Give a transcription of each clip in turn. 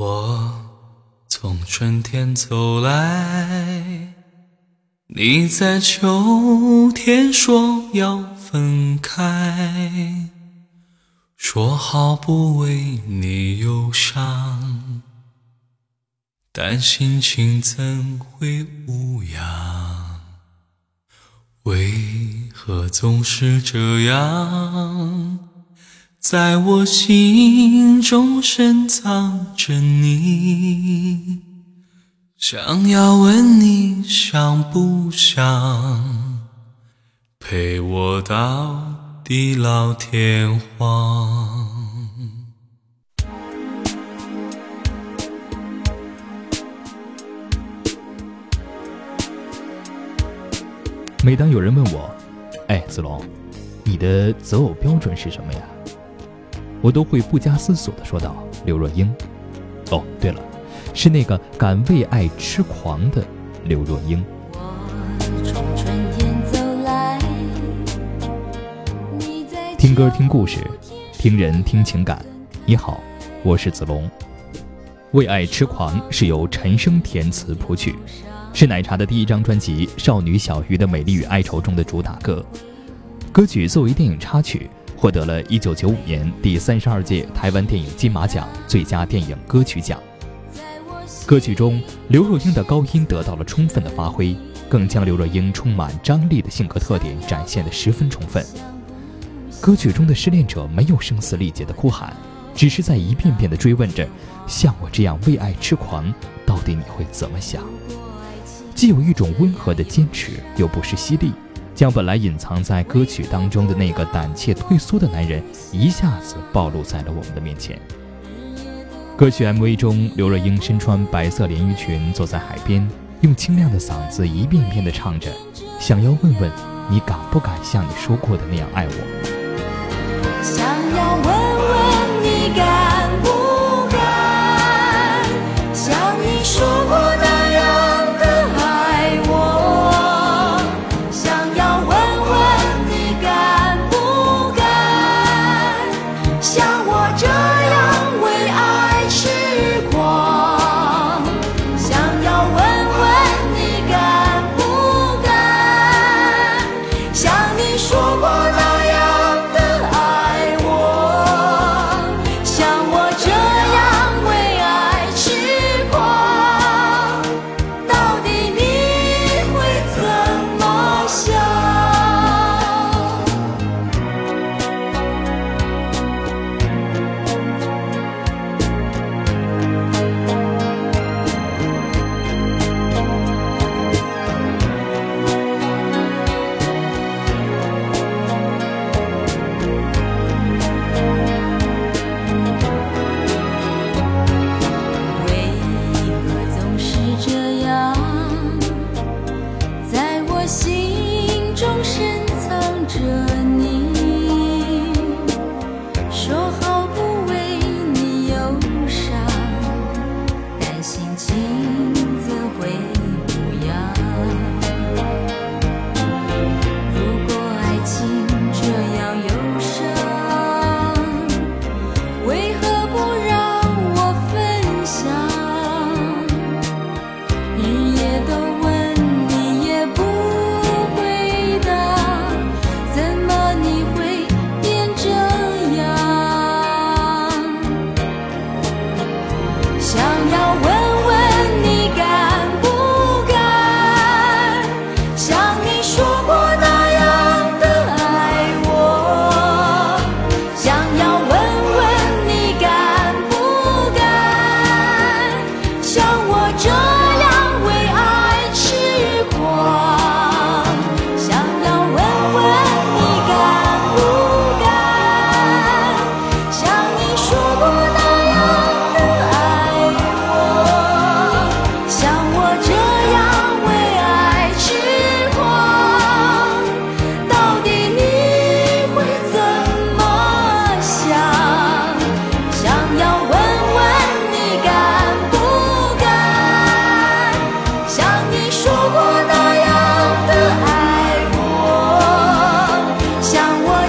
我从春天走来，你在秋天说要分开，说好不为你忧伤，但心情怎会无恙？为何总是这样？在我心中深藏着你，想要问你想不想陪我到地老天荒？每当有人问我：“哎，子龙，你的择偶标准是什么呀？”我都会不加思索地说道：“刘若英。”哦，对了，是那个敢为爱痴狂的刘若英。听歌听故事，听人听情感。你好，我是子龙。《为爱痴狂》是由陈升填词谱曲，是奶茶的第一张专辑《少女小鱼的美丽与哀愁》中的主打歌。歌曲作为电影插曲。获得了一九九五年第三十二届台湾电影金马奖最佳电影歌曲奖。歌曲中，刘若英的高音得到了充分的发挥，更将刘若英充满张力的性格特点展现得十分充分。歌曲中的失恋者没有声嘶力竭的哭喊，只是在一遍遍地追问着：像我这样为爱痴狂，到底你会怎么想？既有一种温和的坚持，又不失犀利。将本来隐藏在歌曲当中的那个胆怯退缩的男人，一下子暴露在了我们的面前。歌曲 MV 中，刘若英身穿白色连衣裙，坐在海边，用清亮的嗓子一遍遍地唱着：“想要问问你，敢不敢像你说过的那样爱我？”想要问问你，敢像我这样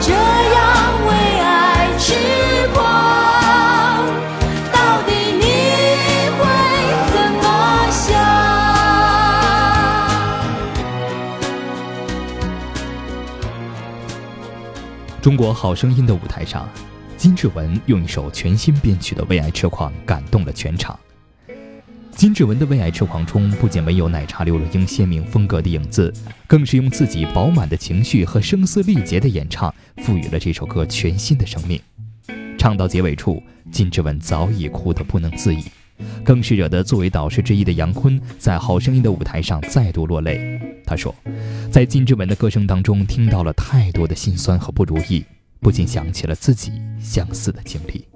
这样为爱痴狂到底你会怎么想中国好声音的舞台上金志文用一首全新编曲的为爱痴狂感动了全场。金志文的《为爱痴狂》中，不仅没有奶茶刘若英鲜明风格的影子，更是用自己饱满的情绪和声嘶力竭的演唱，赋予了这首歌全新的生命。唱到结尾处，金志文早已哭得不能自已，更是惹得作为导师之一的杨坤在《好声音》的舞台上再度落泪。他说，在金志文的歌声当中听到了太多的心酸和不如意，不禁想起了自己相似的经历。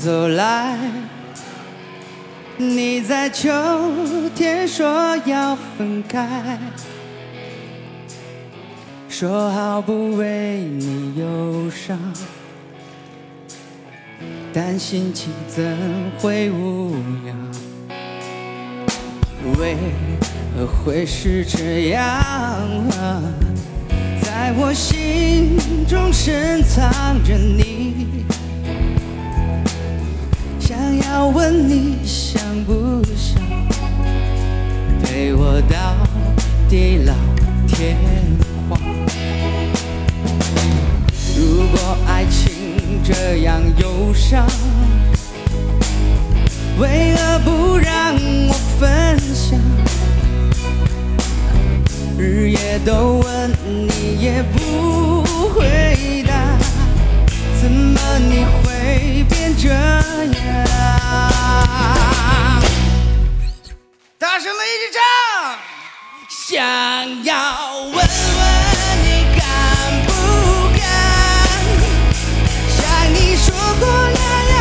走来，你在秋天说要分开，说好不为你忧伤，但心情怎会无恙？为何会是这样？在我心中深藏着你，要问你想不想陪我到地老天荒？如果爱情这样忧伤，为何不让我分享？日夜都问你也不回答，怎么你会变这样？大声的一起唱，想要问问你敢不敢，像你说过那样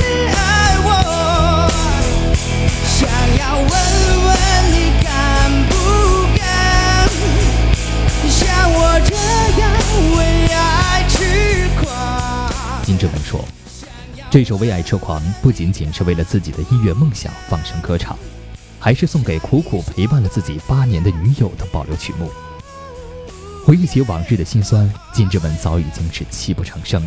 你爱我，想要问问你敢不敢，像我这样为爱痴狂。金志文说：“这首《为爱痴狂》不仅仅是为了自己的音乐梦想放声歌唱，还是送给苦苦陪伴了自己八年的女友的保留曲目。回忆起往日的辛酸，金志文早已经是泣不成声。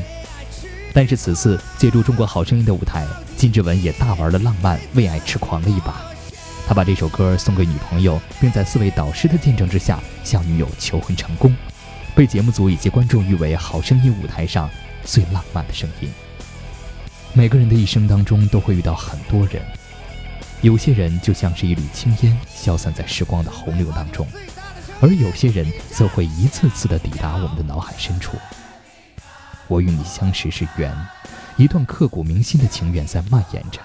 但是此次借助《中国好声音》的舞台，金志文也大玩了浪漫、为爱痴狂了一把。他把这首歌送给女朋友，并在四位导师的见证之下向女友求婚成功，被节目组以及观众誉为《好声音》舞台上最浪漫的声音。每个人的一生当中都会遇到很多人，有些人就像是一缕青烟，消散在时光的洪流当中，而有些人则会一次次的抵达我们的脑海深处。我与你相识是缘，一段刻骨铭心的情缘在蔓延着。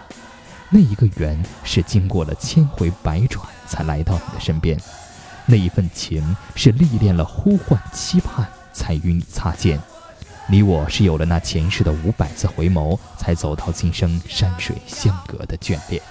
那一个缘是经过了千回百转才来到你的身边，那一份情是历练了呼唤期盼才与你擦肩。你我是有了那前世的五百次回眸，才走到今生山水相隔的眷恋。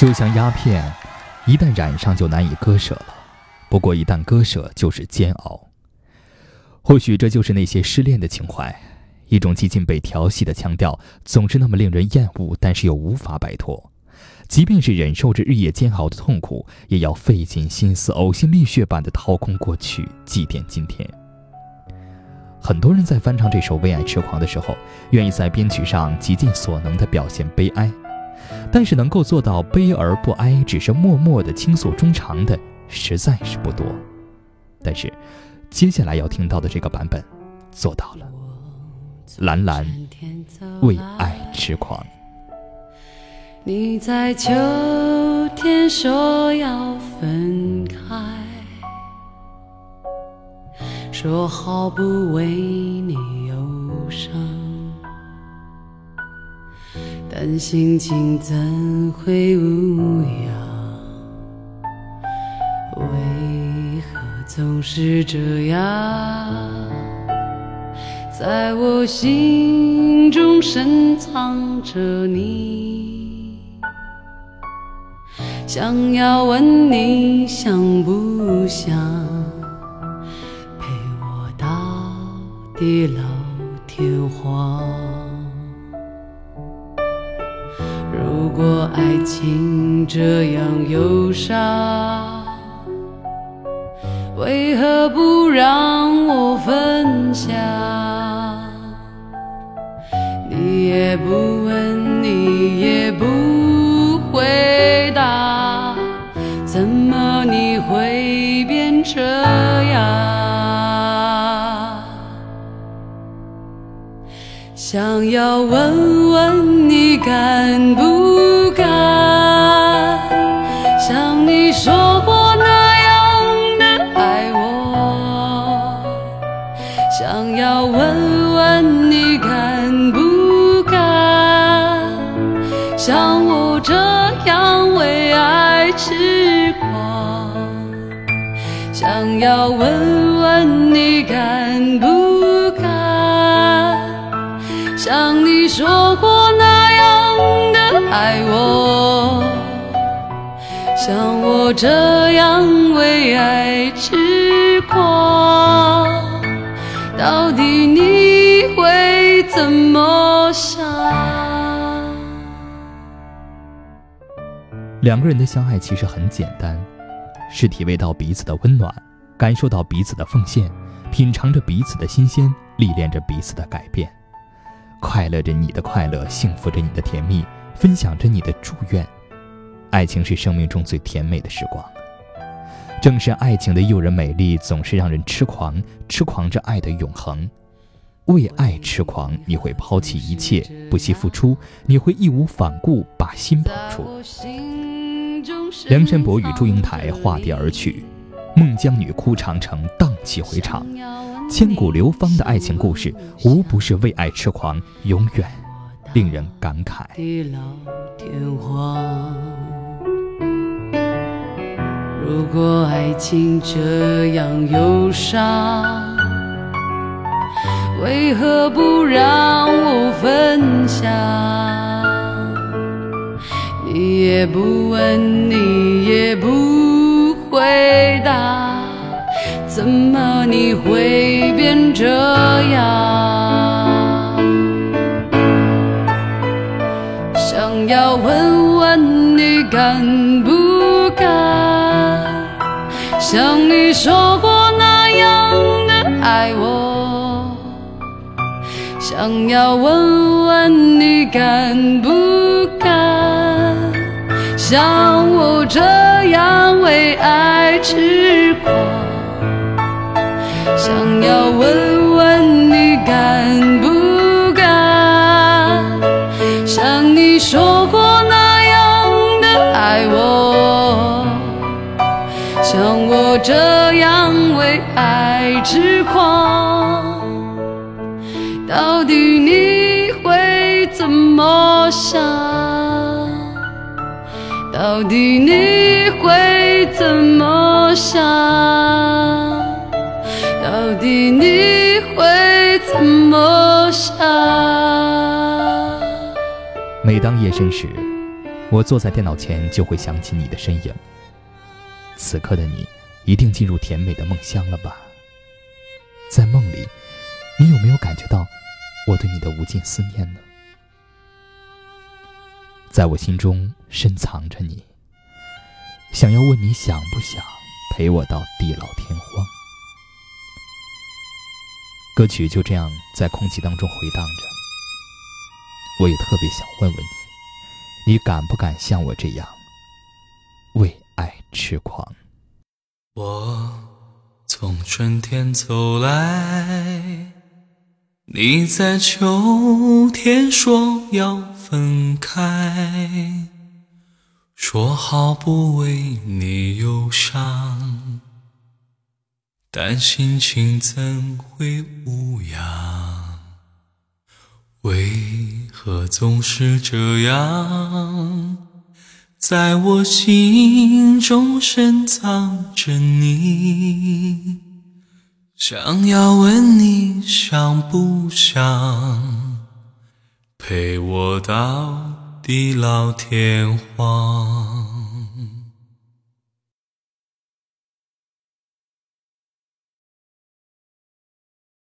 就像鸦片，一旦染上就难以割舍了。不过一旦割舍，就是煎熬。或许这就是那些失恋的情怀，一种几近被调戏的腔调，总是那么令人厌恶，但是又无法摆脱。即便是忍受着日夜煎熬的痛苦，也要费尽心思、呕心沥血般的掏空过去，祭奠今天。很多人在翻唱这首《为爱痴狂》的时候，愿意在编曲上极尽所能地表现悲哀，但是能够做到悲而不哀，只是默默地倾诉衷肠的，实在是不多。但是，接下来要听到的这个版本，做到了。蓝蓝为爱痴狂，你在秋天说要分开，说好不为你忧伤，但心情怎会无恙？为何总是这样？在我心中深藏着你，想要问你想不想陪我到地老天荒？如果爱情这样忧伤，为何不让我分享？你也不问，你也不回答，怎么你会变这样？想要问问你敢不这样为爱痴狂，到底你会怎么想？两个人的相爱其实很简单，是体味到彼此的温暖，感受到彼此的奉献，品尝着彼此的新鲜，历练着彼此的改变，快乐着你的快乐，幸福着你的甜蜜，分享着你的祝愿。爱情是生命中最甜美的时光，正是爱情的诱人美丽，总是让人痴狂，痴狂着爱的永恒。为爱痴狂，你会抛弃一切，不惜付出，你会义无反顾把心捧出。梁山伯与祝英台化蝶而去，孟姜女哭长城，荡气回肠。千古流芳的爱情故事，无不是为爱痴狂，永远令人感慨。地老天荒。如果爱情这样忧伤，为何不让我分享？你也不问，你也不回答，怎么你会变这样？想要问问你敢不，像你说过那样的爱我。想要问问你敢不敢，像我这样为爱痴狂。想要问痴狂。到底你会怎么想？到底你会怎么想？到底你会怎么想？每当夜深时，我坐在电脑前，就会想起你的身影。此刻的你，一定进入甜美的梦乡了吧？在梦里，你有没有感觉到我对你的无尽思念呢？在我心中深藏着你，想要问你想不想陪我到地老天荒。歌曲就这样在空气当中回荡着，我也特别想问问你，你敢不敢像我这样为爱痴狂？我从春天走来，你在秋天说要分开，说好不为你忧伤，但心情怎会无恙？为何总是这样？在我心中深藏着你，想要问你想不想陪我到地老天荒。